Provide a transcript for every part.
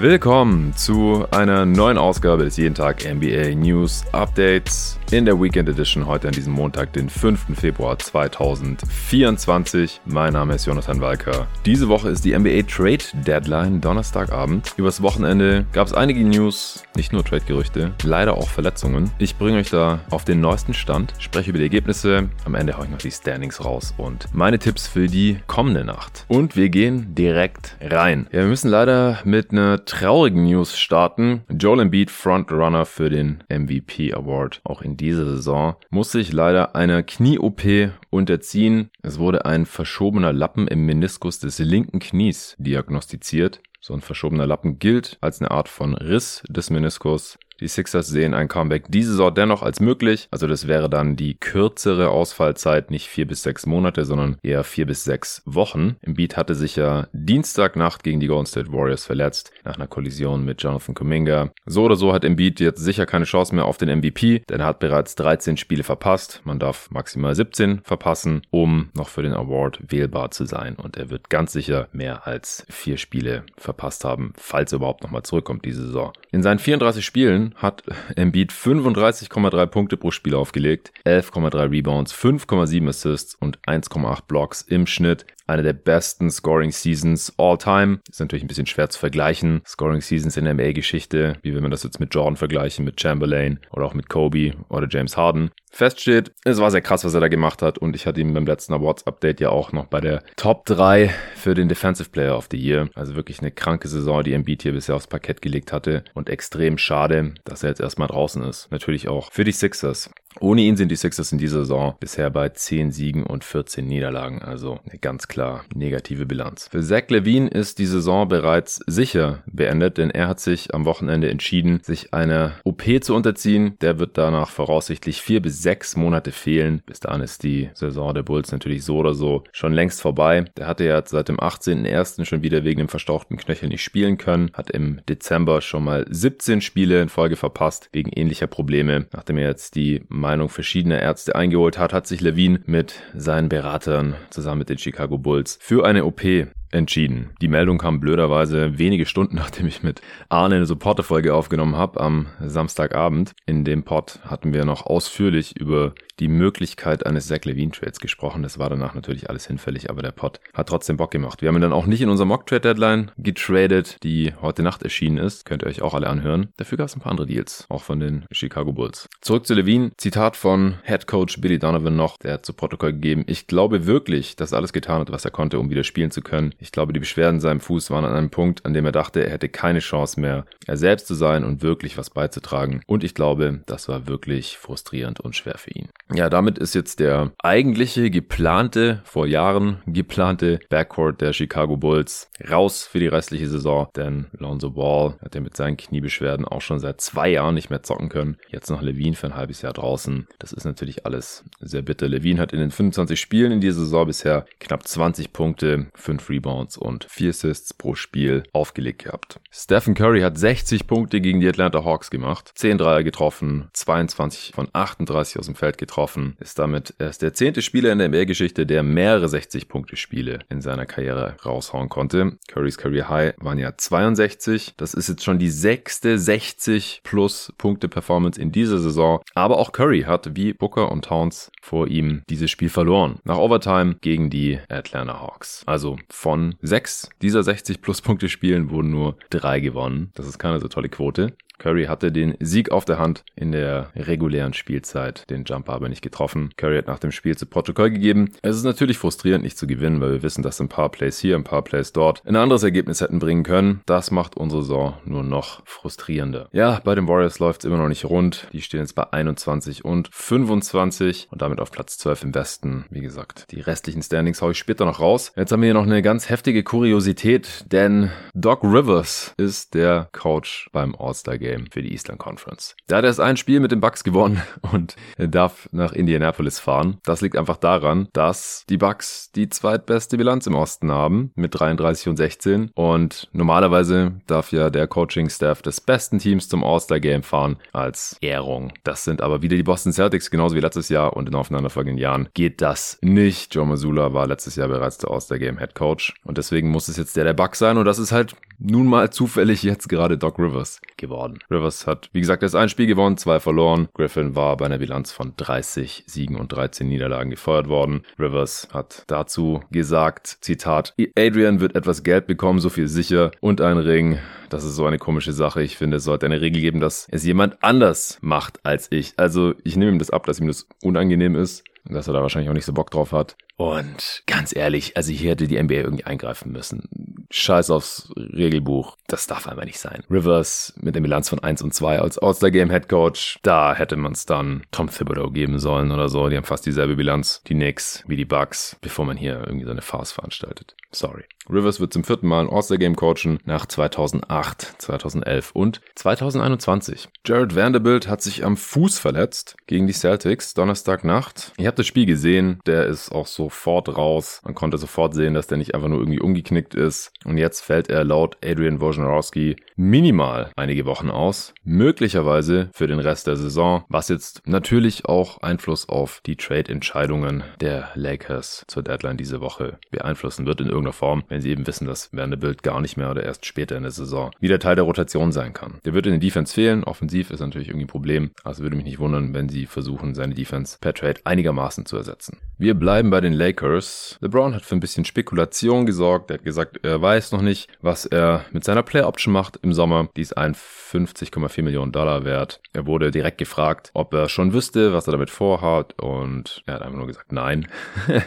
Willkommen zu einer neuen Ausgabe des Jeden Tag NBA News Updates in der Weekend Edition heute an diesem Montag, den 5. Februar 2024. Mein Name ist Jonathan Walker. Diese Woche ist die NBA Trade Deadline Donnerstagabend. Übers Wochenende gab es einige News, nicht nur Trade-Gerüchte, leider auch Verletzungen. Ich bringe euch da auf den neuesten Stand, spreche über die Ergebnisse, am Ende haue ich noch die Standings raus und meine Tipps für die kommende Nacht. Und wir gehen direkt rein. Ja, wir müssen leider mit einer traurigen News starten. Joel Embiid, Frontrunner für den MVP Award, auch in dieser Saison, muss sich leider einer Knie-OP unterziehen. Es wurde ein verschobener Lappen im Meniskus des linken Knies diagnostiziert. So ein verschobener Lappen gilt als eine Art von Riss des Meniskus. Die Sixers sehen ein Comeback diese Saison dennoch als möglich. Also das wäre dann die kürzere Ausfallzeit, nicht vier bis sechs Monate, sondern eher vier bis sechs Wochen. Embiid hatte sich ja Dienstagnacht gegen die Golden State Warriors verletzt, nach einer Kollision mit Jonathan Kuminga. So oder so hat Embiid jetzt sicher keine Chance mehr auf den MVP, denn er hat bereits 13 Spiele verpasst. Man darf maximal 17 verpassen, um noch für den Award wählbar zu sein. Und er wird ganz sicher mehr als vier Spiele verpasst haben, falls er überhaupt nochmal zurückkommt diese Saison. In seinen 34 Spielen hat Embiid 35,3 Punkte pro Spiel aufgelegt, 11,3 Rebounds, 5,7 Assists und 1,8 Blocks im Schnitt eine der besten Scoring Seasons all time. Ist natürlich ein bisschen schwer zu vergleichen. Scoring Seasons in der NBA-Geschichte, wie wenn man das jetzt mit Jordan vergleichen, mit Chamberlain oder auch mit Kobe oder James Harden. Fest steht, es war sehr krass, was er da gemacht hat und ich hatte ihn beim letzten Awards-Update ja auch noch bei der Top 3 für den Defensive Player of the Year. Also wirklich eine kranke Saison, die Embiid hier bisher aufs Parkett gelegt hatte und extrem schade, dass er jetzt erstmal draußen ist. Natürlich auch für die Sixers. Ohne ihn sind die Sixers in dieser Saison bisher bei 10 Siegen und 14 Niederlagen, also eine ganz klar negative Bilanz. Für Zach Levine ist die Saison bereits sicher beendet, denn er hat sich am Wochenende entschieden, sich einer OP zu unterziehen. Der wird danach voraussichtlich vier bis sechs Monate fehlen. Bis dahin ist die Saison der Bulls natürlich so oder so schon längst vorbei. Der hatte ja seit dem 18.01. schon wieder wegen dem verstauchten Knöchel nicht spielen können, hat im Dezember schon mal 17 Spiele in Folge verpasst wegen ähnlicher Probleme, nachdem er jetzt die Meinung verschiedener Ärzte eingeholt hat, hat sich Levine mit seinen Beratern zusammen mit den Chicago Bulls für eine OP entschieden. Die Meldung kam blöderweise wenige Stunden, nachdem ich mit Arne eine Supporterfolge aufgenommen habe am Samstagabend. In dem Pod hatten wir noch ausführlich über die Möglichkeit eines Zach Levine Trades gesprochen. Das war danach natürlich alles hinfällig, aber der Pod hat trotzdem Bock gemacht. Wir haben ihn dann auch nicht in unserer Mock Trade Deadline getradet, die heute Nacht erschienen ist. Könnt ihr euch auch alle anhören. Dafür gab es ein paar andere Deals, auch von den Chicago Bulls. Zurück zu Levine. Zitat von Head Coach Billy Donovan noch. Der hat zu Protokoll gegeben. Ich glaube wirklich, dass er alles getan hat, was er konnte, um wieder spielen zu können. Ich glaube, die Beschwerden in seinem Fuß waren an einem Punkt, an dem er dachte, er hätte keine Chance mehr, er selbst zu sein und wirklich was beizutragen. Und ich glaube, das war wirklich frustrierend und schwer für ihn. Ja, damit ist jetzt der eigentliche, geplante, vor Jahren geplante Backcourt der Chicago Bulls raus für die restliche Saison, denn Lonzo Ball hat ja mit seinen Kniebeschwerden auch schon seit zwei Jahren nicht mehr zocken können. Jetzt noch Levine für ein halbes Jahr draußen. Das ist natürlich alles sehr bitter. Levine hat in den 25 Spielen in dieser Saison bisher knapp 20 Punkte, 5 Rebounds und 4 Assists pro Spiel aufgelegt gehabt. Stephen Curry hat 60 Punkte gegen die Atlanta Hawks gemacht, 10 Dreier getroffen, 22 von 38 aus dem Feld getroffen, ist damit erst der zehnte Spieler in der NBA-Geschichte, der mehrere 60-Punkte-Spiele in seiner Karriere raushauen konnte. Currys Career High waren ja 62. Das ist jetzt schon die sechste 60 plus Punkte Performance in dieser Saison. Aber auch Curry hat wie Booker und Towns vor ihm dieses Spiel verloren. Nach Overtime gegen die Atlanta Hawks. Also von sechs dieser 60 plus Punkte Spielen wurden nur drei gewonnen. Das ist keine so tolle Quote. Curry hatte den Sieg auf der Hand in der regulären Spielzeit, den Jumper aber nicht getroffen. Curry hat nach dem Spiel zu Protokoll gegeben. Es ist natürlich frustrierend, nicht zu gewinnen, weil wir wissen, dass ein paar Plays hier, ein paar Plays dort ein anderes Ergebnis hätten bringen können. Das macht unsere Saison nur noch frustrierender. Ja, bei den Warriors läuft es immer noch nicht rund. Die stehen jetzt bei 21 und 25 und damit auf Platz 12 im Westen. Wie gesagt, die restlichen Standings haue ich später noch raus. Jetzt haben wir hier noch eine ganz heftige Kuriosität, denn Doc Rivers ist der Coach beim All-Star Game. Game für die Eastern Conference. Da hat er erst ein Spiel mit den Bucks gewonnen und darf nach Indianapolis fahren. Das liegt einfach daran, dass die Bucks die zweitbeste Bilanz im Osten haben mit 33 und 16 und normalerweise darf ja der Coaching-Staff des besten Teams zum All-Star-Game fahren als Ehrung. Das sind aber wieder die Boston Celtics, genauso wie letztes Jahr und in aufeinanderfolgenden Jahren geht das nicht. Joe Mazzulla war letztes Jahr bereits der All-Star-Game Head Coach und deswegen muss es jetzt der der Bucks sein und das ist halt nun mal zufällig jetzt gerade Doc Rivers geworden. Rivers hat, wie gesagt, erst ein Spiel gewonnen, zwei verloren. Griffin war bei einer Bilanz von 30 Siegen und 13 Niederlagen gefeuert worden. Rivers hat dazu gesagt, Zitat, Adrian wird etwas Geld bekommen, so viel sicher, und ein Ring. Das ist so eine komische Sache. Ich finde, es sollte eine Regel geben, dass es jemand anders macht als ich. Also ich nehme ihm das ab, dass ihm das unangenehm ist dass er da wahrscheinlich auch nicht so Bock drauf hat. Und ganz ehrlich, also hier hätte die NBA irgendwie eingreifen müssen. Scheiß aufs Regelbuch. Das darf einfach nicht sein. Rivers mit der Bilanz von 1 und 2 als All-Star-Game Head Coach. Da hätte man es dann Tom Thibodeau geben sollen oder so. Die haben fast dieselbe Bilanz. Die Knicks wie die Bucks, bevor man hier irgendwie so eine Farce veranstaltet. Sorry. Rivers wird zum vierten Mal ein All-Star-Game coachen nach 2008, 2011 und 2021. Jared Vanderbilt hat sich am Fuß verletzt gegen die Celtics Donnerstagnacht. Ihr habt das Spiel gesehen. Der ist auch sofort raus. Man konnte sofort sehen, dass der nicht einfach nur irgendwie umgeknickt ist. Und jetzt fällt er laut Adrian Wojnarowski minimal einige Wochen aus. Möglicherweise für den Rest der Saison, was jetzt natürlich auch Einfluss auf die Trade-Entscheidungen der Lakers zur Deadline diese Woche beeinflussen wird in irgendeiner Form, wenn sie eben wissen, dass Vanderbilt gar nicht mehr oder erst später in der Saison wieder Teil der Rotation sein kann. Der wird in den Defense fehlen. Offensiv ist natürlich irgendwie ein Problem. Also würde mich nicht wundern, wenn sie versuchen, seine Defense per Trade einigermaßen zu ersetzen. Wir bleiben bei den Lakers. LeBron hat für ein bisschen Spekulation gesorgt. Er hat gesagt, er weiß noch nicht, was er mit seiner Play Option macht im Sommer. Die ist 51,4 Millionen Dollar wert. Er wurde direkt gefragt, ob er schon wüsste, was er damit vorhat. Und er hat einfach nur gesagt, nein.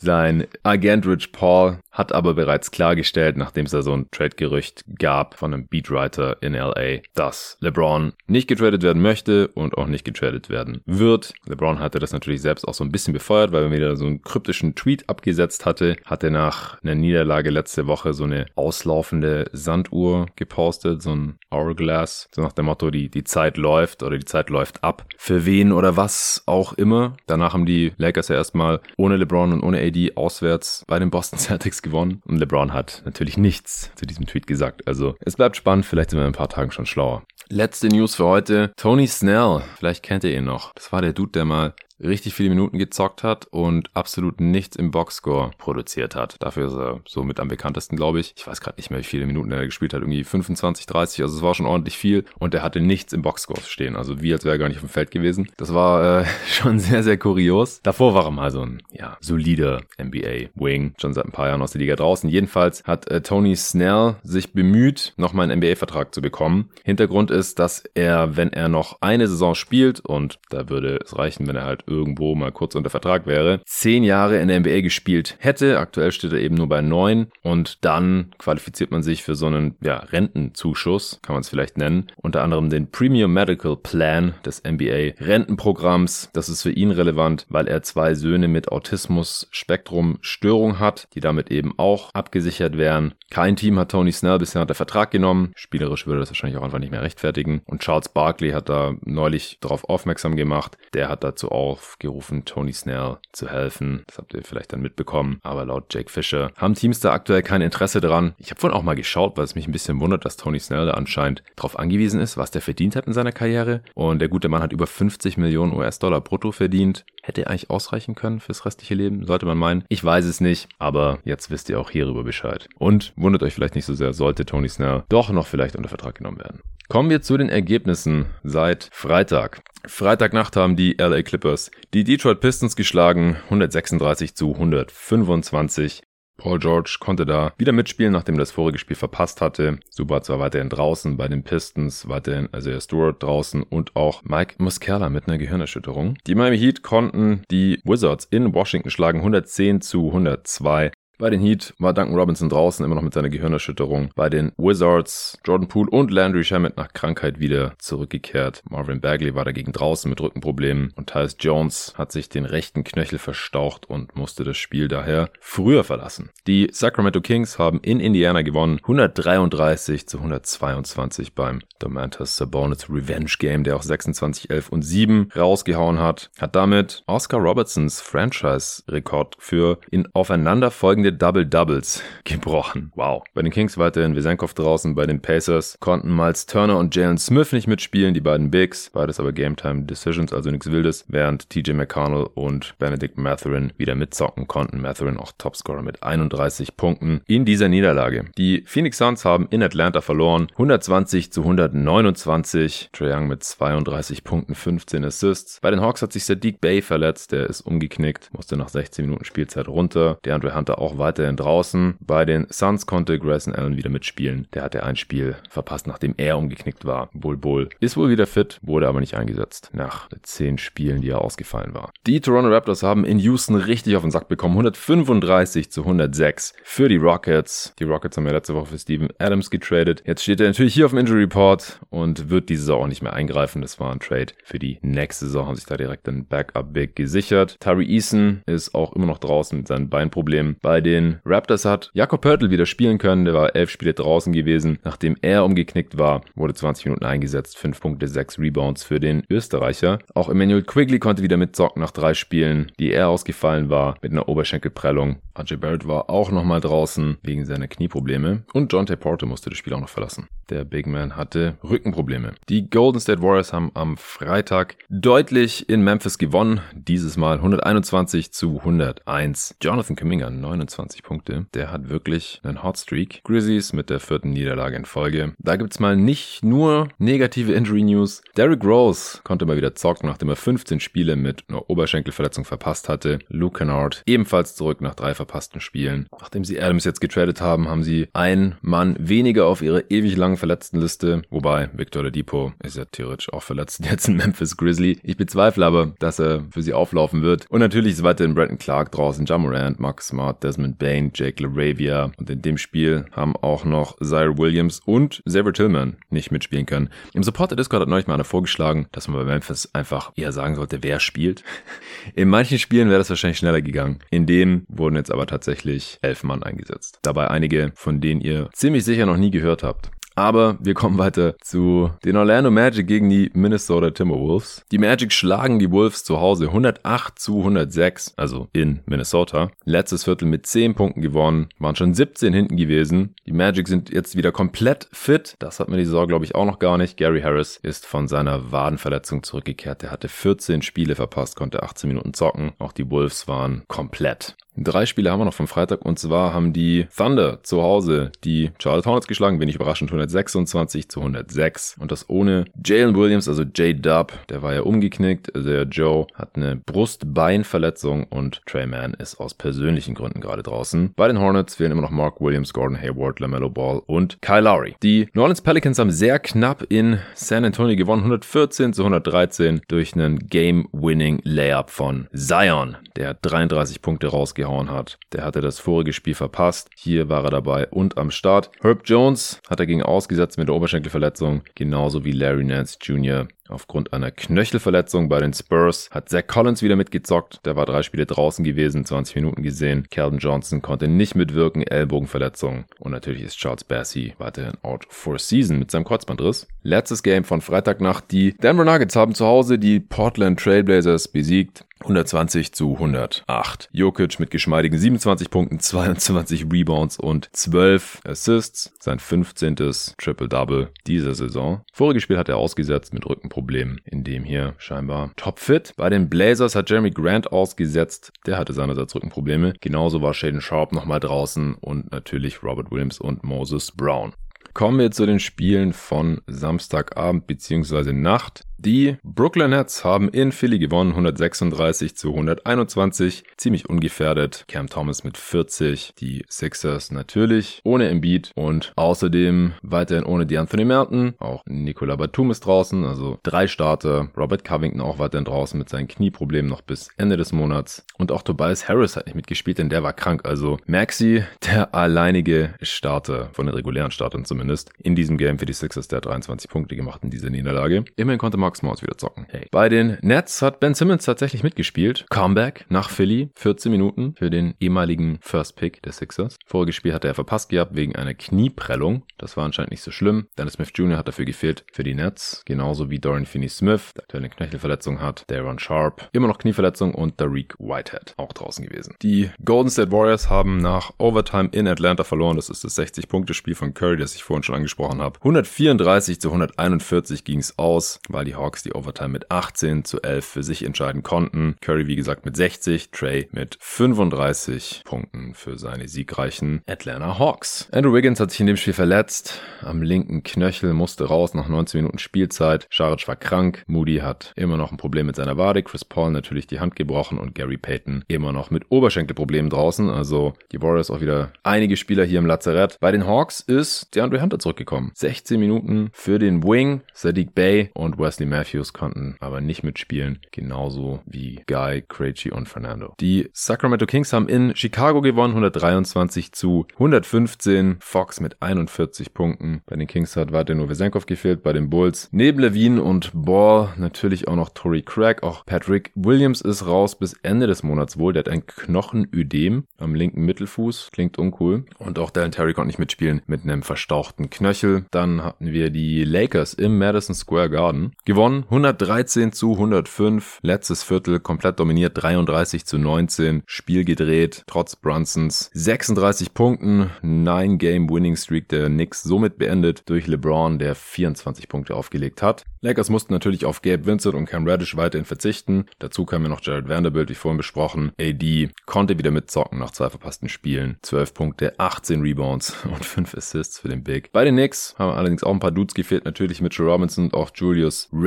Sein Agent Rich Paul hat aber bereits klargestellt, nachdem es da so ein Trade-Gerücht gab von einem Beatwriter in LA, dass LeBron nicht getradet werden möchte und auch nicht getradet werden wird. LeBron hatte das natürlich selbst auch so ein bisschen befeuert, weil er wieder so einen kryptischen Tweet abgesetzt hatte, hat er nach einer Niederlage letzte Woche so eine auslaufende Sanduhr gepostet, so ein Hourglass, so nach dem Motto, die, die Zeit läuft oder die Zeit läuft ab. Für wen oder was auch immer. Danach haben die Lakers ja erstmal ohne LeBron und ohne AD auswärts bei den Boston Celtics gewonnen. Und LeBron hat natürlich nichts zu diesem Tweet gesagt. Also es bleibt spannend, vielleicht sind wir in ein paar Tagen schon schlauer. Letzte News für heute. Tony Snell, vielleicht kennt ihr ihn noch. Das war der Dude, der mal richtig viele Minuten gezockt hat und absolut nichts im Boxscore produziert hat. Dafür ist er so mit am bekanntesten, glaube ich. Ich weiß gerade nicht mehr, wie viele Minuten er gespielt hat. Irgendwie 25, 30. Also es war schon ordentlich viel. Und er hatte nichts im Boxscore stehen. Also wie als wäre er gar nicht auf dem Feld gewesen. Das war äh, schon sehr, sehr kurios. Davor war er mal so ein, ja, solider NBA-Wing. Schon seit ein paar Jahren aus der Liga draußen. Jedenfalls hat äh, Tony Snell sich bemüht, nochmal einen NBA-Vertrag zu bekommen. Hintergrund ist, dass er, wenn er noch eine Saison spielt, und da würde es reichen, wenn er halt irgendwo mal kurz unter Vertrag wäre, zehn Jahre in der NBA gespielt hätte. Aktuell steht er eben nur bei neun und dann qualifiziert man sich für so einen ja, Rentenzuschuss, kann man es vielleicht nennen. Unter anderem den Premium Medical Plan des NBA Rentenprogramms. Das ist für ihn relevant, weil er zwei Söhne mit Autismus-Spektrum-Störung hat, die damit eben auch abgesichert wären. Kein Team hat Tony Snell bisher unter Vertrag genommen. Spielerisch würde das wahrscheinlich auch einfach nicht mehr rechtfertigen. Und Charles Barkley hat da neulich darauf aufmerksam gemacht. Der hat dazu aufgerufen, Tony Snell zu helfen. Das habt ihr vielleicht dann mitbekommen. Aber laut Jake Fisher haben Teams da aktuell kein Interesse dran. Ich habe vorhin auch mal geschaut, weil es mich ein bisschen wundert, dass Tony Snell da anscheinend darauf angewiesen ist, was der verdient hat in seiner Karriere. Und der gute Mann hat über 50 Millionen US-Dollar brutto verdient. Hätte eigentlich ausreichen können fürs restliche Leben, sollte man meinen. Ich weiß es nicht, aber jetzt wisst ihr auch hierüber Bescheid. Und wundert euch vielleicht nicht so sehr, sollte Tony Snell doch noch vielleicht unter Vertrag genommen werden. Kommen wir zu den Ergebnissen seit Freitag. Freitagnacht haben die LA Clippers die Detroit Pistons geschlagen, 136 zu 125. Paul George konnte da wieder mitspielen, nachdem er das vorige Spiel verpasst hatte. Subats war weiterhin draußen bei den Pistons, weiterhin also Stewart draußen und auch Mike Muscala mit einer Gehirnerschütterung. Die Miami Heat konnten die Wizards in Washington schlagen, 110 zu 102. Bei den Heat war Duncan Robinson draußen immer noch mit seiner Gehirnerschütterung. Bei den Wizards Jordan Poole und Landry Shamet nach Krankheit wieder zurückgekehrt. Marvin Bagley war dagegen draußen mit Rückenproblemen und Tyus Jones hat sich den rechten Knöchel verstaucht und musste das Spiel daher früher verlassen. Die Sacramento Kings haben in Indiana gewonnen. 133 zu 122 beim Domantas Sabonis Revenge Game, der auch 26, 11 und 7 rausgehauen hat. Hat damit Oscar Robertsons Franchise-Rekord für in aufeinanderfolgende der Double Doubles gebrochen. Wow. Bei den Kings weiterhin Vesenkov draußen, bei den Pacers konnten Miles Turner und Jalen Smith nicht mitspielen, die beiden Bigs, beides aber Game Time Decisions, also nichts Wildes, während TJ McConnell und Benedict Matherin wieder mitzocken konnten. Matherin auch Topscorer mit 31 Punkten in dieser Niederlage. Die Phoenix Suns haben in Atlanta verloren, 120 zu 129. Trae Young mit 32 Punkten, 15 Assists. Bei den Hawks hat sich Sadiq Bay verletzt, der ist umgeknickt, musste nach 16 Minuten Spielzeit runter. Der Andre Hunter auch weiterhin draußen. Bei den Suns konnte Grayson Allen wieder mitspielen. Der hatte ein Spiel verpasst, nachdem er umgeknickt war. Bull Bull ist wohl wieder fit, wurde aber nicht eingesetzt nach 10 Spielen, die er ausgefallen war. Die Toronto Raptors haben in Houston richtig auf den Sack bekommen. 135 zu 106 für die Rockets. Die Rockets haben ja letzte Woche für Steven Adams getradet. Jetzt steht er natürlich hier auf dem Injury Report und wird diese Saison auch nicht mehr eingreifen. Das war ein Trade für die nächste Saison, haben sich da direkt ein Backup-Big gesichert. Tari Eason ist auch immer noch draußen mit seinen Beinproblemen. Bei den Raptors hat Jakob Pörtl wieder spielen können. Der war elf Spiele draußen gewesen. Nachdem er umgeknickt war, wurde 20 Minuten eingesetzt. 5 Punkte, 6 Rebounds für den Österreicher. Auch Emmanuel Quigley konnte wieder mitzocken nach drei Spielen, die er ausgefallen war mit einer Oberschenkelprellung. RJ Barrett war auch nochmal draußen wegen seiner Knieprobleme. Und John T. Porter musste das Spiel auch noch verlassen. Der Big Man hatte Rückenprobleme. Die Golden State Warriors haben am Freitag deutlich in Memphis gewonnen. Dieses Mal 121 zu 101. Jonathan Kuminga 29 Punkte. Der hat wirklich einen Hotstreak. Grizzlies mit der vierten Niederlage in Folge. Da gibt's mal nicht nur negative Injury News. Derrick Rose konnte mal wieder zocken, nachdem er 15 Spiele mit einer Oberschenkelverletzung verpasst hatte. Luke Kennard ebenfalls zurück nach drei verpassten Spielen. Nachdem sie Adams jetzt getradet haben, haben sie einen Mann weniger auf ihre ewig langen Verletztenliste. Wobei Victor Depot ist ja theoretisch auch verletzt jetzt in Memphis Grizzly. Ich bezweifle aber, dass er für sie auflaufen wird. Und natürlich ist weiterhin Brandon Clark draußen, Jamorant, Mark Smart, Desmond Bain, Jake LaRavia. Und in dem Spiel haben auch noch Zaire Williams und Xavier Tillman nicht mitspielen können. Im Supporter Discord hat neulich mal einer vorgeschlagen, dass man bei Memphis einfach eher sagen sollte, wer spielt. In manchen Spielen wäre das wahrscheinlich schneller gegangen. In denen wurden jetzt aber tatsächlich elf Mann eingesetzt. Dabei einige, von denen ihr ziemlich sicher noch nie gehört habt. Aber wir kommen weiter zu den Orlando Magic gegen die Minnesota Timberwolves. Die Magic schlagen die Wolves zu Hause 108 zu 106, also in Minnesota. Letztes Viertel mit 10 Punkten gewonnen, waren schon 17 hinten gewesen. Die Magic sind jetzt wieder komplett fit. Das hat man die Saison, glaube ich, auch noch gar nicht. Gary Harris ist von seiner Wadenverletzung zurückgekehrt. Der hatte 14 Spiele verpasst, konnte 18 Minuten zocken. Auch die Wolves waren komplett. Drei Spiele haben wir noch vom Freitag und zwar haben die Thunder zu Hause die Charlotte Hornets geschlagen, wenig überraschend 126 zu 106 und das ohne Jalen Williams, also J-Dub, der war ja umgeknickt, der Joe hat eine Brustbeinverletzung und Trey Mann ist aus persönlichen Gründen gerade draußen. Bei den Hornets fehlen immer noch Mark Williams, Gordon Hayward, LaMelo Ball und Kyle Lowry. Die New Orleans Pelicans haben sehr knapp in San Antonio gewonnen, 114 zu 113 durch einen Game-Winning Layup von Zion, der 33 Punkte rausgehauen reingehauen hat. Der hatte das vorige Spiel verpasst. Hier war er dabei und am Start. Herb Jones hat dagegen ausgesetzt mit der Oberschenkelverletzung, genauso wie Larry Nance Jr. Aufgrund einer Knöchelverletzung bei den Spurs hat Zach Collins wieder mitgezockt. Der war drei Spiele draußen gewesen, 20 Minuten gesehen. Calvin Johnson konnte nicht mitwirken, Ellbogenverletzung. Und natürlich ist Charles Bassey weiterhin out for season mit seinem Kreuzbandriss. Letztes Game von Freitagnacht. Die Denver Nuggets haben zu Hause die Portland Trailblazers besiegt. 120 zu 108. Jokic mit geschmeidigen 27 Punkten, 22 Rebounds und 12 Assists. Sein 15. Triple-Double dieser Saison. Voriges Spiel hat er ausgesetzt mit Rückenproblemen Problem in dem hier scheinbar topfit. Bei den Blazers hat Jeremy Grant ausgesetzt. Der hatte seinerseits Rückenprobleme. Genauso war Shaden Sharp nochmal draußen und natürlich Robert Williams und Moses Brown. Kommen wir zu den Spielen von Samstagabend bzw. Nacht. Die Brooklyn Nets haben in Philly gewonnen, 136 zu 121, ziemlich ungefährdet. Cam Thomas mit 40, die Sixers natürlich ohne Embiid und außerdem weiterhin ohne DeAnthony Merton. Auch Nicola Batum ist draußen, also drei Starter. Robert Covington auch weiterhin draußen mit seinen Knieproblemen noch bis Ende des Monats. Und auch Tobias Harris hat nicht mitgespielt, denn der war krank. Also Maxi, der alleinige Starter von den regulären Startern zumindest, in diesem Game für die Sixers, der hat 23 Punkte gemacht in dieser Niederlage. Immerhin konnte Max Morris wieder zocken. Hey. Bei den Nets hat Ben Simmons tatsächlich mitgespielt. Comeback nach Philly. 14 Minuten für den ehemaligen First Pick der Sixers. Voriges Spiel hatte er verpasst gehabt wegen einer Knieprellung. Das war anscheinend nicht so schlimm. Dennis Smith Jr. hat dafür gefehlt für die Nets. Genauso wie Dorian Finney-Smith, der aktuell eine Knöchelverletzung hat. Daron Sharp, immer noch Knieverletzung und Tariq Whitehead, auch draußen gewesen. Die Golden State Warriors haben nach Overtime in Atlanta verloren. Das ist das 60-Punkte-Spiel von Curry, das ich vorhin schon angesprochen habe. 134 zu 141 ging es aus, weil die Hawks die Overtime mit 18 zu 11 für sich entscheiden konnten. Curry, wie gesagt, mit 60, Trey mit 35 Punkten für seine siegreichen Atlanta Hawks. Andrew Wiggins hat sich in dem Spiel verletzt. Am linken Knöchel musste raus nach 19 Minuten Spielzeit. Scharic war krank. Moody hat immer noch ein Problem mit seiner Wade. Chris Paul natürlich die Hand gebrochen und Gary Payton immer noch mit Oberschenkelproblemen draußen. Also die Warriors auch wieder einige Spieler hier im Lazarett. Bei den Hawks ist DeAndre Hunter zurückgekommen. 16 Minuten für den Wing. Sadiq Bay und Wesley Matthews konnten aber nicht mitspielen. Genauso wie Guy, Krejci und Fernando. Die Sacramento Kings haben in Chicago gewonnen. 123 zu 115. Fox mit 41 Punkten. Bei den Kings hat weiter nur Vesenkov gefehlt. Bei den Bulls neben Levine und Ball natürlich auch noch Tory Craig. Auch Patrick Williams ist raus bis Ende des Monats wohl. Der hat ein Knochenödem am linken Mittelfuß. Klingt uncool. Und auch Dallin Terry konnte nicht mitspielen mit einem verstauchten Knöchel. Dann hatten wir die Lakers im Madison Square Garden. Gewonnen 113 zu 105. Letztes Viertel komplett dominiert 33 zu 19. Spiel gedreht trotz Brunsons 36 Punkten. 9 Game Winning Streak der Knicks somit beendet durch LeBron, der 24 Punkte aufgelegt hat. Lakers mussten natürlich auf Gabe Vincent und Cam Reddish weiterhin verzichten. Dazu kam ja noch Jared Vanderbilt, wie vorhin besprochen. AD konnte wieder mitzocken nach zwei verpassten Spielen. 12 Punkte, 18 Rebounds und 5 Assists für den Big. Bei den Knicks haben allerdings auch ein paar Dudes gefehlt. Natürlich Mitchell Robinson und auch Julius Randle.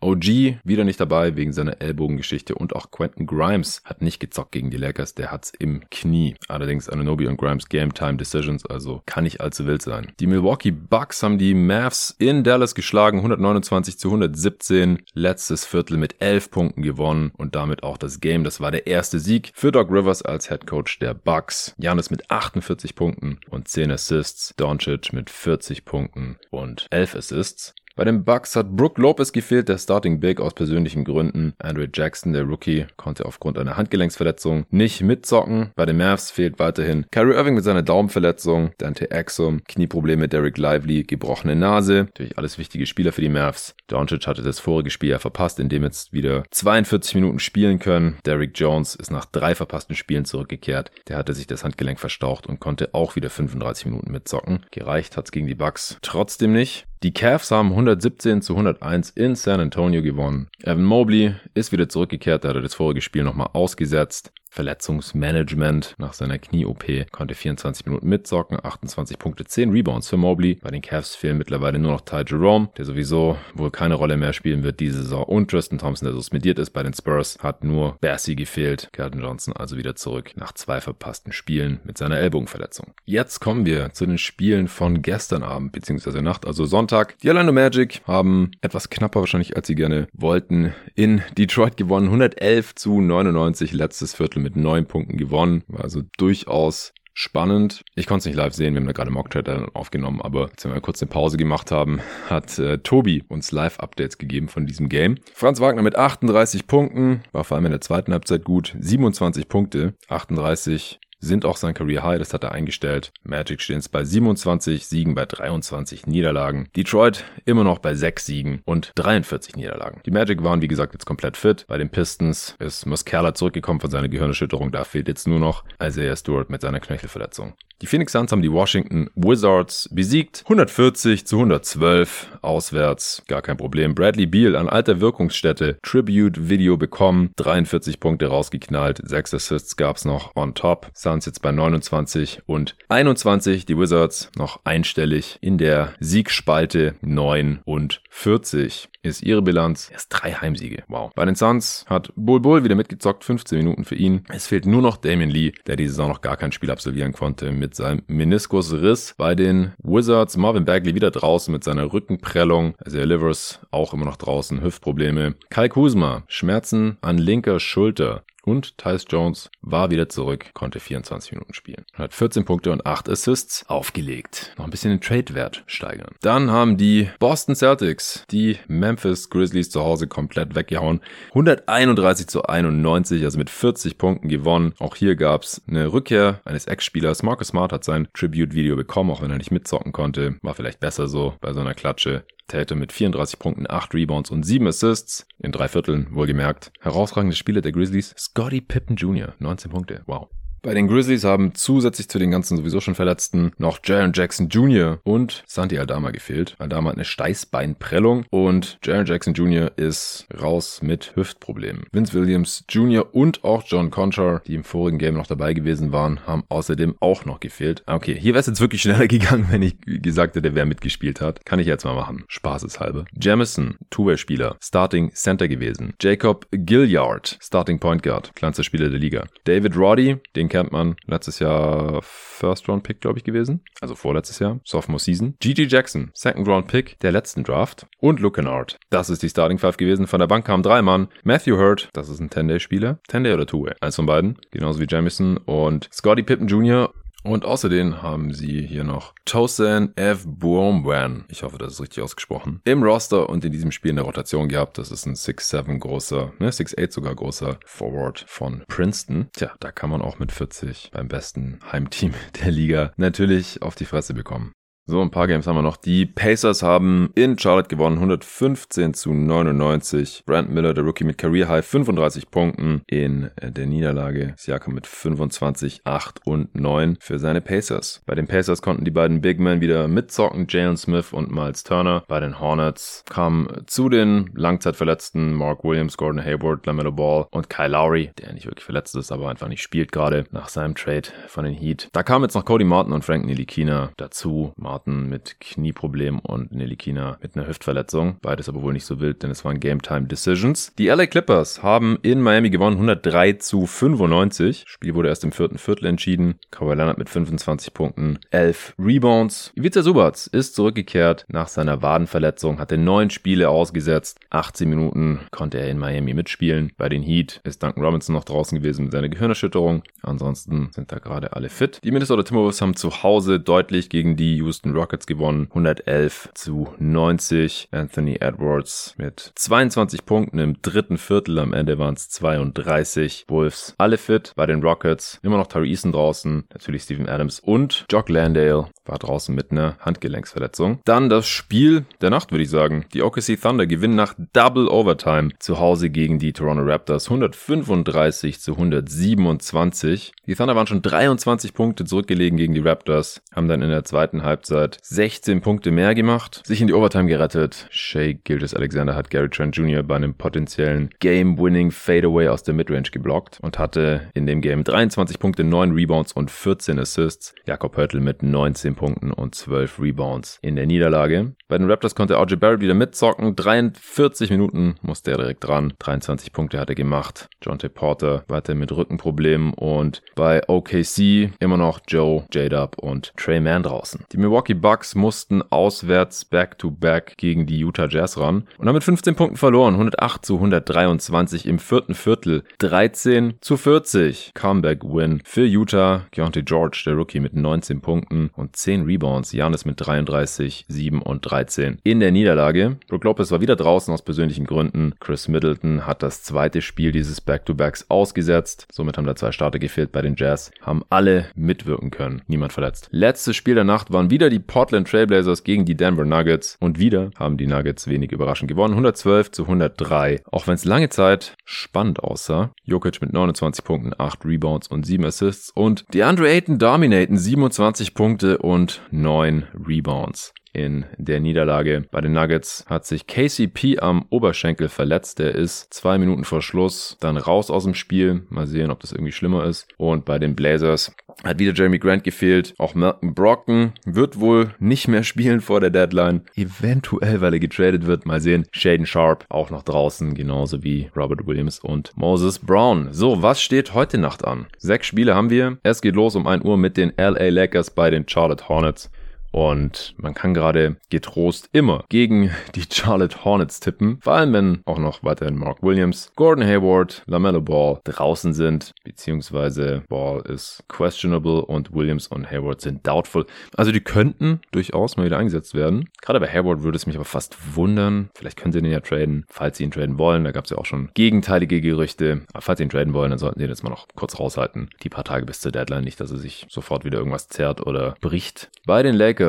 OG wieder nicht dabei wegen seiner Ellbogengeschichte und auch Quentin Grimes hat nicht gezockt gegen die Lakers. Der hat's im Knie. Allerdings Ananobi und Grimes Game Time Decisions, also kann nicht allzu wild sein. Die Milwaukee Bucks haben die Mavs in Dallas geschlagen. 129 120 zu 117. Letztes Viertel mit 11 Punkten gewonnen und damit auch das Game. Das war der erste Sieg für Doc Rivers als Head Coach der Bucks. Janis mit 48 Punkten und 10 Assists. Doncic mit 40 Punkten und 11 Assists. Bei den Bucks hat Brook Lopez gefehlt, der Starting Big aus persönlichen Gründen. Andre Jackson, der Rookie, konnte aufgrund einer Handgelenksverletzung nicht mitzocken. Bei den Mavs fehlt weiterhin Kyrie Irving mit seiner Daumenverletzung, Dante Exum, Knieprobleme Derek Lively, gebrochene Nase. Natürlich alles wichtige Spieler für die Mavs. Doncic hatte das vorige Spiel ja verpasst, in dem jetzt wieder 42 Minuten spielen können. Derek Jones ist nach drei verpassten Spielen zurückgekehrt. Der hatte sich das Handgelenk verstaucht und konnte auch wieder 35 Minuten mitzocken. Gereicht hat's gegen die Bucks trotzdem nicht. Die Cavs haben 117 zu 101 in San Antonio gewonnen. Evan Mobley ist wieder zurückgekehrt, er das vorige Spiel nochmal ausgesetzt. Verletzungsmanagement nach seiner Knie-OP konnte 24 Minuten mitzocken, 28 Punkte, 10 Rebounds für Mobley. Bei den Cavs fehlen mittlerweile nur noch Ty Jerome, der sowieso wohl keine Rolle mehr spielen wird diese Saison. Und Tristan Thompson, der suspendiert ist bei den Spurs, hat nur Bassie gefehlt. Kelton Johnson also wieder zurück nach zwei verpassten Spielen mit seiner Ellbogenverletzung. Jetzt kommen wir zu den Spielen von gestern Abend bzw. Nacht, also Sonntag. Die Orlando Magic haben etwas knapper wahrscheinlich, als sie gerne wollten, in Detroit gewonnen. 111 zu 99 letztes Viertel mit neun Punkten gewonnen. War also durchaus spannend. Ich konnte es nicht live sehen, wir haben da gerade Mock-Chat aufgenommen, aber als wir kurz eine Pause gemacht haben, hat äh, Tobi uns Live-Updates gegeben von diesem Game. Franz Wagner mit 38 Punkten, war vor allem in der zweiten Halbzeit gut, 27 Punkte, 38 sind auch sein Career High, das hat er eingestellt. Magic stehen es bei 27 Siegen bei 23 Niederlagen. Detroit immer noch bei 6 Siegen und 43 Niederlagen. Die Magic waren wie gesagt jetzt komplett fit. Bei den Pistons ist Muscala zurückgekommen von seiner Gehirnerschütterung. Da fehlt jetzt nur noch Isaiah Stewart mit seiner Knöchelverletzung. Die Phoenix Suns haben die Washington Wizards besiegt. 140 zu 112 auswärts. Gar kein Problem. Bradley Beal an alter Wirkungsstätte Tribute Video bekommen. 43 Punkte rausgeknallt. 6 Assists gab's noch on top. Suns jetzt bei 29 und 21. Die Wizards noch einstellig in der Siegspalte 9 und 40 ist ihre Bilanz. Erst drei Heimsiege. Wow. Bei den Suns hat Bull Bull wieder mitgezockt. 15 Minuten für ihn. Es fehlt nur noch Damien Lee, der diese Saison noch gar kein Spiel absolvieren konnte mit seinem Meniskusriss. Bei den Wizards Marvin Bagley wieder draußen mit seiner Rückenprellung. Also Livers auch immer noch draußen. Hüftprobleme. Kai Kuzma. Schmerzen an linker Schulter. Und Tyus Jones war wieder zurück, konnte 24 Minuten spielen. Hat 14 Punkte und 8 Assists aufgelegt. Noch ein bisschen den Trade-Wert steigern. Dann haben die Boston Celtics die Memphis Grizzlies zu Hause komplett weggehauen. 131 zu 91, also mit 40 Punkten gewonnen. Auch hier gab es eine Rückkehr eines Ex-Spielers. Marcus Smart hat sein Tribute-Video bekommen, auch wenn er nicht mitzocken konnte. War vielleicht besser so bei so einer Klatsche. Täte mit 34 Punkten, 8 Rebounds und 7 Assists. In drei Vierteln, wohlgemerkt. Herausragende Spieler der Grizzlies, Scotty Pippen Jr., 19 Punkte. Wow. Bei den Grizzlies haben zusätzlich zu den ganzen sowieso schon Verletzten noch Jaron Jackson Jr. und Santi Aldama gefehlt. Aldama hat eine Steißbeinprellung und Jaron Jackson Jr. ist raus mit Hüftproblemen. Vince Williams Jr. und auch John Conchar, die im vorigen Game noch dabei gewesen waren, haben außerdem auch noch gefehlt. Okay, hier wäre es jetzt wirklich schneller gegangen, wenn ich gesagt hätte, wer mitgespielt hat. Kann ich jetzt mal machen. Spaßeshalber. Jamison, Two-Way-Spieler, Starting Center gewesen. Jacob Gilliard, Starting Point Guard, kleinster Spieler der Liga. David Roddy, den kennt man letztes Jahr First Round Pick, glaube ich, gewesen. Also vorletztes Jahr, Sophomore Season. Gigi Jackson, Second Round Pick der letzten Draft. Und Luke Kennard. Das ist die Starting Five gewesen. Von der Bank kamen drei Mann. Matthew Hurt, das ist ein 10-Day-Spieler. 10-Day oder 2-Way? Eins von beiden. Genauso wie Jamison. Und Scotty Pippen Jr. Und außerdem haben sie hier noch Tosan F. Boomwan, ich hoffe, das ist richtig ausgesprochen, im Roster und in diesem Spiel in der Rotation gehabt. Das ist ein 6'7 großer, ne, 6'8 sogar großer Forward von Princeton. Tja, da kann man auch mit 40 beim besten Heimteam der Liga natürlich auf die Fresse bekommen. So, ein paar Games haben wir noch. Die Pacers haben in Charlotte gewonnen, 115 zu 99. Brand Miller, der Rookie mit Career High, 35 Punkten in der Niederlage. Siakam mit 25, 8 und 9 für seine Pacers. Bei den Pacers konnten die beiden Big Men wieder mitzocken, Jalen Smith und Miles Turner. Bei den Hornets kamen zu den Langzeitverletzten Mark Williams, Gordon Hayward, LaMelo Ball und Kyle Lowry, der nicht wirklich verletzt ist, aber einfach nicht spielt gerade nach seinem Trade von den Heat. Da kamen jetzt noch Cody Martin und Frank Nilikina dazu. Martin mit Knieproblem und Nelikina mit einer Hüftverletzung. Beides aber wohl nicht so wild, denn es waren Game Time Decisions. Die LA Clippers haben in Miami gewonnen, 103 zu 95. Spiel wurde erst im vierten Viertel entschieden. Kawhi Leonard mit 25 Punkten, 11 Rebounds. Ivica Subats ist zurückgekehrt nach seiner Wadenverletzung, hatte neun Spiele ausgesetzt. 18 Minuten konnte er in Miami mitspielen. Bei den Heat ist Duncan Robinson noch draußen gewesen mit seiner Gehirnerschütterung. Ansonsten sind da gerade alle fit. Die Minnesota Timberwolves haben zu Hause deutlich gegen die Houston Houston Rockets gewonnen. 111 zu 90. Anthony Edwards mit 22 Punkten im dritten Viertel. Am Ende waren es 32. Wolves alle fit bei den Rockets. Immer noch Tari Eason draußen. Natürlich Steven Adams und Jock Landale war draußen mit einer Handgelenksverletzung. Dann das Spiel der Nacht, würde ich sagen. Die OKC Thunder gewinnen nach Double Overtime zu Hause gegen die Toronto Raptors. 135 zu 127. Die Thunder waren schon 23 Punkte zurückgelegen gegen die Raptors, haben dann in der zweiten Halbzeit Halbzeit 16 Punkte mehr gemacht, sich in die Overtime gerettet. Shea Gildas Alexander hat Gary Trent Jr. bei einem potenziellen Game-Winning Fadeaway aus der Midrange geblockt und hatte in dem Game 23 Punkte, 9 Rebounds und 14 Assists. Jakob Hörtl mit 19 Punkten und 12 Rebounds in der Niederlage. Bei den Raptors konnte RJ Barrett wieder mitzocken. 43 Minuten musste er direkt dran. 23 Punkte hat er gemacht. John. Porter weiter mit Rückenproblemen und bei OKC immer noch Joe, J-Dub und Trey Mann draußen. Die Milwaukee Milwaukee Bucks mussten auswärts back-to-back -back gegen die Utah Jazz ran und haben mit 15 Punkten verloren. 108 zu 123 im vierten Viertel. 13 zu 40. Comeback-Win für Utah. Keontae George, der Rookie, mit 19 Punkten und 10 Rebounds. Janis mit 33, 7 und 13 in der Niederlage. Brook Lopez war wieder draußen aus persönlichen Gründen. Chris Middleton hat das zweite Spiel dieses Back-to-Backs ausgesetzt. Somit haben da zwei Starter gefehlt bei den Jazz. Haben alle mitwirken können. Niemand verletzt. Letztes Spiel der Nacht waren wieder die Portland Trailblazers gegen die Denver Nuggets und wieder haben die Nuggets wenig überraschend gewonnen. 112 zu 103. Auch wenn es lange Zeit spannend aussah. Jokic mit 29 Punkten, 8 Rebounds und 7 Assists und die Andre Ayton dominaten 27 Punkte und 9 Rebounds in der Niederlage. Bei den Nuggets hat sich KCP am Oberschenkel verletzt. Der ist zwei Minuten vor Schluss dann raus aus dem Spiel. Mal sehen, ob das irgendwie schlimmer ist. Und bei den Blazers hat wieder Jeremy Grant gefehlt. Auch Malcolm Brocken wird wohl nicht mehr spielen vor der Deadline. Eventuell, weil er getradet wird. Mal sehen. Shaden Sharp auch noch draußen, genauso wie Robert Williams und Moses Brown. So, was steht heute Nacht an? Sechs Spiele haben wir. Es geht los um 1 Uhr mit den LA Lakers bei den Charlotte Hornets. Und man kann gerade getrost immer gegen die Charlotte Hornets tippen. Vor allem, wenn auch noch weiterhin Mark Williams, Gordon Hayward, LaMelo Ball draußen sind, beziehungsweise Ball ist questionable und Williams und Hayward sind doubtful. Also die könnten durchaus mal wieder eingesetzt werden. Gerade bei Hayward würde es mich aber fast wundern. Vielleicht können sie ihn ja traden, falls sie ihn traden wollen. Da gab es ja auch schon gegenteilige Gerüchte. Aber falls sie ihn traden wollen, dann sollten sie ihn jetzt mal noch kurz raushalten. Die paar Tage bis zur Deadline. Nicht, dass er sich sofort wieder irgendwas zerrt oder bricht. Bei den Lakers,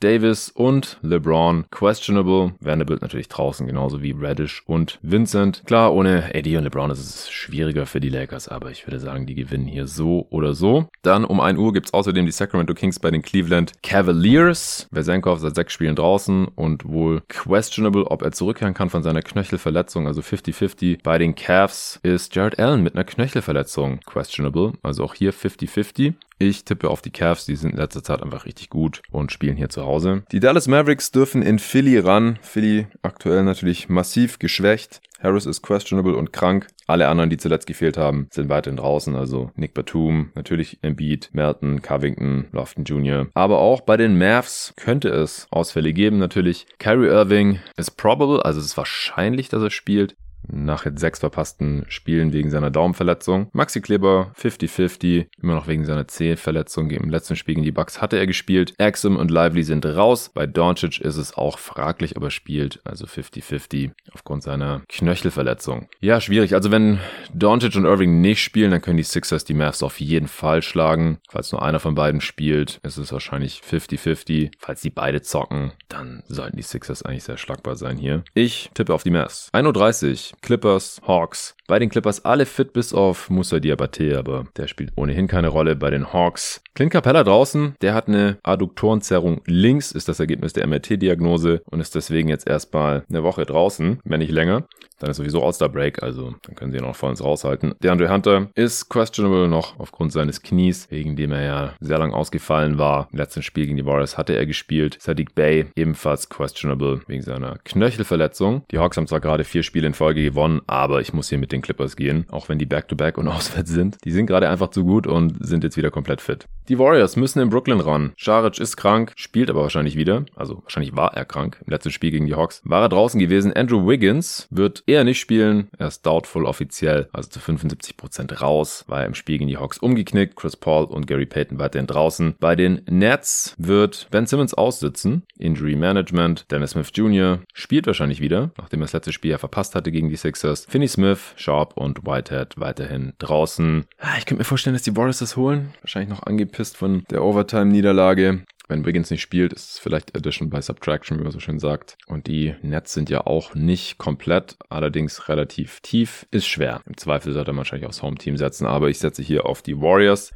Davis und LeBron questionable. Vanderbilt natürlich draußen, genauso wie Reddish und Vincent. Klar, ohne AD und LeBron ist es schwieriger für die Lakers, aber ich würde sagen, die gewinnen hier so oder so. Dann um 1 Uhr gibt es außerdem die Sacramento Kings bei den Cleveland Cavaliers. Vesenkov seit sechs Spielen draußen und wohl questionable, ob er zurückkehren kann von seiner Knöchelverletzung, also 50-50. Bei den Cavs ist Jared Allen mit einer Knöchelverletzung questionable, also auch hier 50-50. Ich tippe auf die Cavs, die sind in letzter Zeit einfach richtig gut und spielen hier zu Hause. Die Dallas Mavericks dürfen in Philly ran. Philly aktuell natürlich massiv geschwächt. Harris ist questionable und krank. Alle anderen, die zuletzt gefehlt haben, sind weiterhin draußen. Also Nick Batum, natürlich Embiid, Melton, Covington, Lofton Jr. Aber auch bei den Mavs könnte es Ausfälle geben. Natürlich Kyrie Irving ist probable, also es ist wahrscheinlich, dass er spielt nach jetzt sechs verpassten Spielen wegen seiner Daumenverletzung. Maxi Kleber 50-50, immer noch wegen seiner C-Verletzung. Im letzten Spiel gegen die Bucks hatte er gespielt. Axum und Lively sind raus. Bei Doncic ist es auch fraglich, aber spielt also 50-50 aufgrund seiner Knöchelverletzung. Ja, schwierig. Also wenn Doncic und Irving nicht spielen, dann können die Sixers die Mavs auf jeden Fall schlagen. Falls nur einer von beiden spielt, ist es wahrscheinlich 50-50. Falls die beide zocken, dann sollten die Sixers eigentlich sehr schlagbar sein hier. Ich tippe auf die Mavs. 1.30 Clippers, Hawks. Bei den Clippers alle fit bis auf Musa Diabate, aber der spielt ohnehin keine Rolle. Bei den Hawks. Clint Capella draußen, der hat eine Adduktorenzerrung links, ist das Ergebnis der MRT-Diagnose und ist deswegen jetzt erstmal eine Woche draußen, wenn nicht länger. Dann ist sowieso All-Star Break, also dann können sie ihn auch voll raushalten. Der Andre Hunter ist questionable noch aufgrund seines Knies, wegen dem er ja sehr lang ausgefallen war. Im letzten Spiel gegen die Warriors hatte er gespielt. Sadiq Bay ebenfalls questionable wegen seiner Knöchelverletzung. Die Hawks haben zwar gerade vier Spiele in Folge gewonnen, aber ich muss hier mit den Clippers gehen, auch wenn die Back-to-Back -back und auswärts sind. Die sind gerade einfach zu gut und sind jetzt wieder komplett fit. Die Warriors müssen in Brooklyn ran. Scharic ist krank, spielt aber wahrscheinlich wieder. Also wahrscheinlich war er krank. Im letzten Spiel gegen die Hawks war er draußen gewesen. Andrew Wiggins wird eher nicht spielen. Er ist doubtful offiziell, also zu 75% raus. War er im Spiel gegen die Hawks umgeknickt. Chris Paul und Gary Payton weiterhin draußen. Bei den Nets wird Ben Simmons aussitzen. Injury Management. Dennis Smith Jr. spielt wahrscheinlich wieder, nachdem er das letzte Spiel ja verpasst hatte gegen die Sixers. Finney Smith, Sharp und Whitehead weiterhin draußen. Ah, ich könnte mir vorstellen, dass die Warriors das holen. Wahrscheinlich noch angepisst von der Overtime-Niederlage. Wenn Wiggins nicht spielt, ist es vielleicht Addition by Subtraction, wie man so schön sagt. Und die Nets sind ja auch nicht komplett, allerdings relativ tief. Ist schwer. Im Zweifel sollte man wahrscheinlich aufs Home-Team setzen, aber ich setze hier auf die Warriors.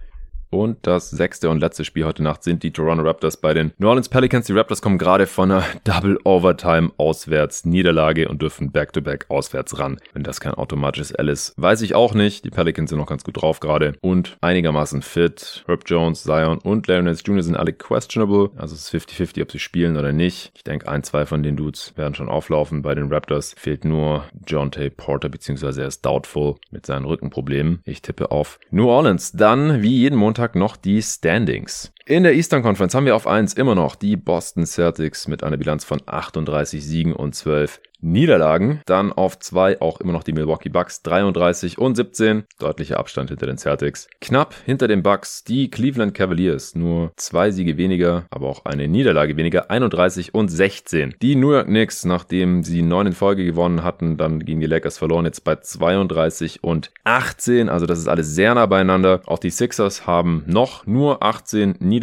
Und das sechste und letzte Spiel heute Nacht sind die Toronto Raptors bei den New Orleans Pelicans. Die Raptors kommen gerade von einer Double Overtime auswärts Niederlage und dürfen Back-to-Back -back auswärts ran. Wenn das kein automatisches ist, weiß ich auch nicht. Die Pelicans sind noch ganz gut drauf gerade und einigermaßen fit. Herb Jones, Zion und Larry Nance Jr. sind alle questionable. Also es ist 50-50, ob sie spielen oder nicht. Ich denke, ein, zwei von den Dudes werden schon auflaufen. Bei den Raptors fehlt nur John Tay Porter, beziehungsweise er ist doubtful mit seinen Rückenproblemen. Ich tippe auf New Orleans. Dann, wie jeden Montag, Montag noch die Standings. In der Eastern Conference haben wir auf 1 immer noch die Boston Celtics mit einer Bilanz von 38 Siegen und 12 Niederlagen. Dann auf 2 auch immer noch die Milwaukee Bucks 33 und 17. Deutlicher Abstand hinter den Celtics. Knapp hinter den Bucks die Cleveland Cavaliers. Nur zwei Siege weniger, aber auch eine Niederlage weniger. 31 und 16. Die New York Knicks, nachdem sie neun in Folge gewonnen hatten, dann gegen die Lakers verloren, jetzt bei 32 und 18. Also das ist alles sehr nah beieinander. Auch die Sixers haben noch nur 18 Niederlagen.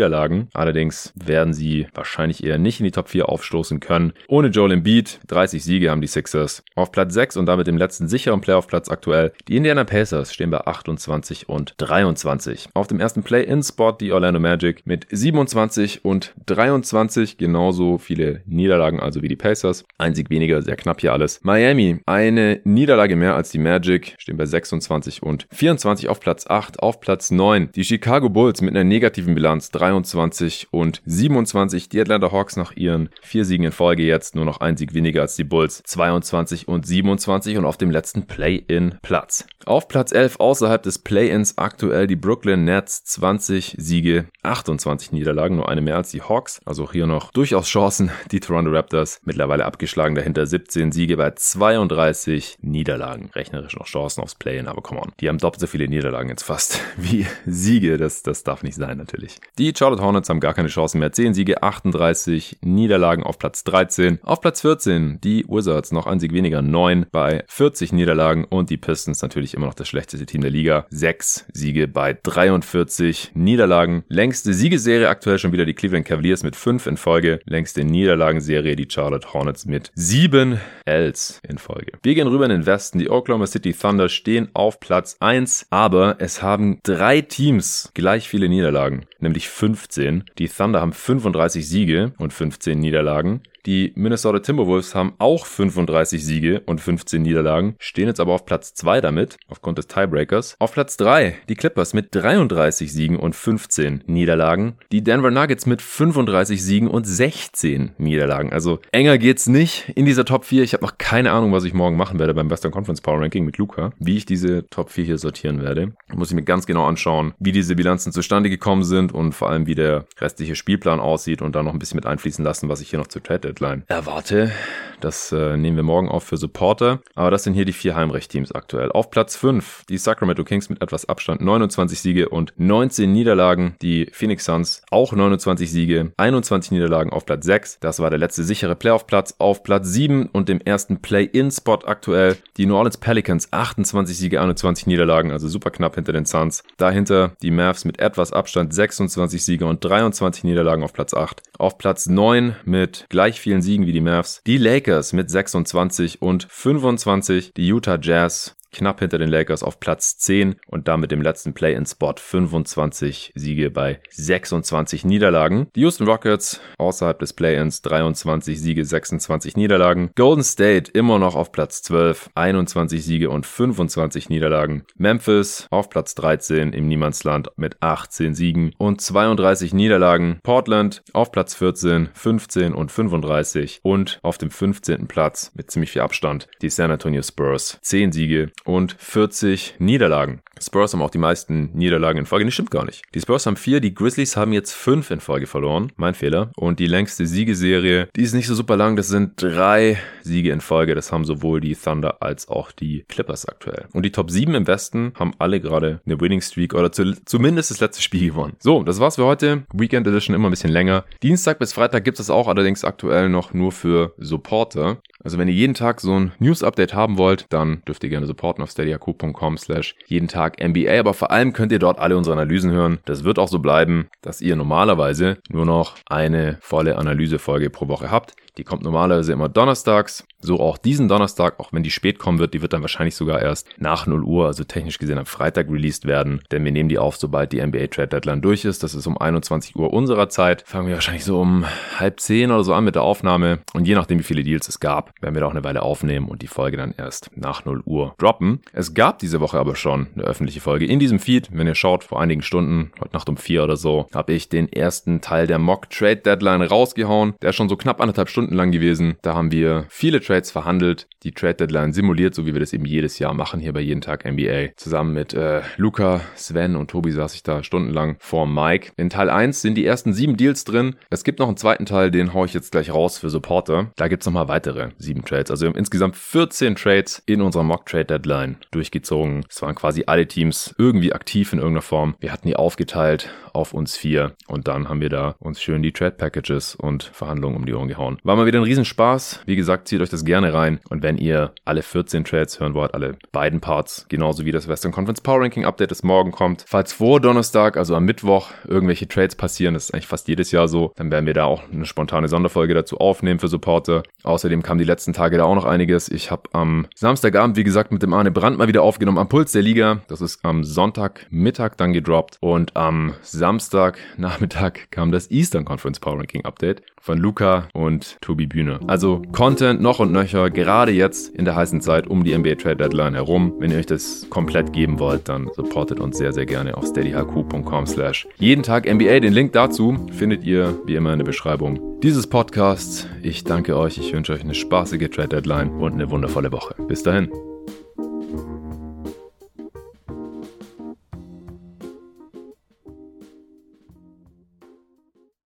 Allerdings werden sie wahrscheinlich eher nicht in die Top 4 aufstoßen können. Ohne Joel Embiid 30 Siege Siege haben die Sixers. Auf Platz 6 und damit dem letzten sicheren Playoff-Platz aktuell. Die Indiana Pacers stehen bei 28 und 23. Auf dem ersten Play-In-Spot die Orlando Magic mit 27 und 23. Genauso viele Niederlagen also wie die Pacers. Ein Sieg weniger, sehr knapp hier alles. Miami, eine Niederlage mehr als die Magic, stehen bei 26 und 24 auf Platz 8. Auf Platz 9 die Chicago Bulls mit einer negativen Bilanz 23 und 27. Die Atlanta Hawks nach ihren vier Siegen in Folge jetzt nur noch ein Sieg weniger als die Bulls, 22 und 27 und auf dem letzten Play-in-Platz. Auf Platz 11 außerhalb des Play-ins aktuell die Brooklyn Nets, 20 Siege, 28 Niederlagen, nur eine mehr als die Hawks. Also auch hier noch durchaus Chancen. Die Toronto Raptors mittlerweile abgeschlagen, dahinter 17 Siege bei 32 Niederlagen. Rechnerisch noch Chancen aufs Play-in, aber come on. Die haben doppelt so viele Niederlagen jetzt fast wie Siege. Das, das darf nicht sein natürlich. Die Charlotte Hornets haben gar keine Chancen mehr. 10 Siege, 38 Niederlagen auf Platz 13. Auf Platz 14 die Wizards, noch ein Sieg weniger, 9 bei 40 Niederlagen und die Pistons natürlich immer noch das schlechteste Team der Liga. 6 Siege bei 43 Niederlagen. Längste Siegeserie aktuell schon wieder die Cleveland Cavaliers mit 5 in Folge. Längste Niederlagenserie die Charlotte Hornets mit 7 Ls in Folge. Wir gehen rüber in den Westen. Die Oklahoma City Thunder stehen auf Platz 1, aber es haben drei Teams gleich viele Niederlagen, nämlich 15. Die Thunder haben 35 Siege und 15 Niederlagen. Die Minnesota Timberwolves haben auch 35 Siege und 15 Niederlagen, stehen jetzt aber auf Platz 2 damit, aufgrund des Tiebreakers. Auf Platz 3 die Clippers mit 33 Siegen und 15 Niederlagen. Die Denver Nuggets mit 35 Siegen und 16 Niederlagen. Also enger geht's nicht in dieser Top 4. Ich habe noch keine Ahnung, was ich morgen machen werde beim Western Conference Power Ranking mit Luca, wie ich diese Top 4 hier sortieren werde. Muss ich mir ganz genau anschauen, wie diese Bilanzen zustande gekommen sind und vor allem, wie der restliche Spielplan aussieht und dann noch ein bisschen mit einfließen lassen, was ich hier noch zu Trade Deadline erwarte. Das äh, nehmen wir morgen auf für Supporter. Aber das sind hier die vier Heimrecht-Teams aktuell. Auf Platz 5 die Sacramento Kings mit etwas Abstand 29 Siege und 19 Niederlagen. Die Phoenix Suns auch 29 Siege, 21 Niederlagen auf Platz 6. Das war der letzte sichere Playoff-Platz. Auf Platz 7 und dem ersten Play-In-Spot aktuell die New Orleans Pelicans 28 Siege, 21 Niederlagen, also super knapp hinter den Suns. Dahinter die Mavs mit etwas Abstand 26 Siege und 23 Niederlagen auf Platz 8. Auf Platz 9 mit gleich vielen Siegen wie die Mavs. Die Lakers mit 26 und 25. Die Utah Jazz knapp hinter den Lakers auf Platz 10 und damit dem letzten Play-in-Spot 25 Siege bei 26 Niederlagen. Die Houston Rockets außerhalb des Play-ins 23 Siege, 26 Niederlagen. Golden State immer noch auf Platz 12, 21 Siege und 25 Niederlagen. Memphis auf Platz 13 im Niemandsland mit 18 Siegen und 32 Niederlagen. Portland auf Platz 14, 15 und 35 und auf dem 15. Platz mit ziemlich viel Abstand die San Antonio Spurs, 10 Siege und 40 Niederlagen. Spurs haben auch die meisten Niederlagen in Folge. Das stimmt gar nicht. Die Spurs haben vier, die Grizzlies haben jetzt fünf in Folge verloren. Mein Fehler. Und die längste Siegeserie, die ist nicht so super lang. Das sind drei Siege in Folge. Das haben sowohl die Thunder als auch die Clippers aktuell. Und die Top 7 im Westen haben alle gerade eine Winning Streak oder zu, zumindest das letzte Spiel gewonnen. So, das war's für heute. Weekend Edition immer ein bisschen länger. Dienstag bis Freitag gibt es auch allerdings aktuell noch nur für Supporter. Also wenn ihr jeden Tag so ein News-Update haben wollt, dann dürft ihr gerne supporten auf steadyhq.com slash jeden Tag NBA. Aber vor allem könnt ihr dort alle unsere Analysen hören. Das wird auch so bleiben, dass ihr normalerweise nur noch eine volle Analysefolge pro Woche habt. Die kommt normalerweise immer donnerstags. So auch diesen Donnerstag, auch wenn die spät kommen wird, die wird dann wahrscheinlich sogar erst nach 0 Uhr, also technisch gesehen am Freitag released werden. Denn wir nehmen die auf, sobald die NBA Trade Deadline durch ist. Das ist um 21 Uhr unserer Zeit. Fangen wir wahrscheinlich so um halb zehn oder so an mit der Aufnahme. Und je nachdem, wie viele Deals es gab, werden wir da auch eine Weile aufnehmen und die Folge dann erst nach 0 Uhr droppen. Es gab diese Woche aber schon eine öffentliche Folge in diesem Feed. Wenn ihr schaut, vor einigen Stunden, heute Nacht um vier oder so, habe ich den ersten Teil der Mock Trade Deadline rausgehauen. Der schon so knapp anderthalb Stunden lang gewesen. Da haben wir viele Trades verhandelt, die Trade Deadline simuliert, so wie wir das eben jedes Jahr machen hier bei Jeden Tag NBA. Zusammen mit äh, Luca, Sven und Tobi saß ich da stundenlang vor Mike. In Teil 1 sind die ersten sieben Deals drin. Es gibt noch einen zweiten Teil, den haue ich jetzt gleich raus für Supporter. Da gibt es nochmal weitere sieben Trades. Also wir haben insgesamt 14 Trades in unserer Mock Trade Deadline durchgezogen. Es waren quasi alle Teams irgendwie aktiv in irgendeiner Form. Wir hatten die aufgeteilt auf uns vier und dann haben wir da uns schön die Trade Packages und Verhandlungen um die Ohren gehauen. War mal wieder ein Riesenspaß. Wie gesagt, zieht euch das gerne rein und wenn ihr alle 14 Trades hören wollt, alle beiden Parts, genauso wie das Western Conference Power Ranking Update, das morgen kommt. Falls vor Donnerstag, also am Mittwoch, irgendwelche Trades passieren, das ist eigentlich fast jedes Jahr so, dann werden wir da auch eine spontane Sonderfolge dazu aufnehmen für Supporter. Außerdem kam die letzten Tage da auch noch einiges. Ich habe am Samstagabend, wie gesagt, mit dem Arne Brandt mal wieder aufgenommen am Puls der Liga. Das ist am Sonntagmittag dann gedroppt und am Samstagnachmittag kam das Eastern Conference Power Ranking Update von Luca und Tobi Bühne. Also Content noch und nöcher, gerade jetzt in der heißen Zeit um die NBA Trade Deadline herum. Wenn ihr euch das komplett geben wollt, dann supportet uns sehr, sehr gerne auf steadyhq.com slash jeden Tag NBA. Den Link dazu findet ihr wie immer in der Beschreibung dieses Podcasts. Ich danke euch, ich wünsche euch eine spaßige Trade Deadline und eine wundervolle Woche. Bis dahin.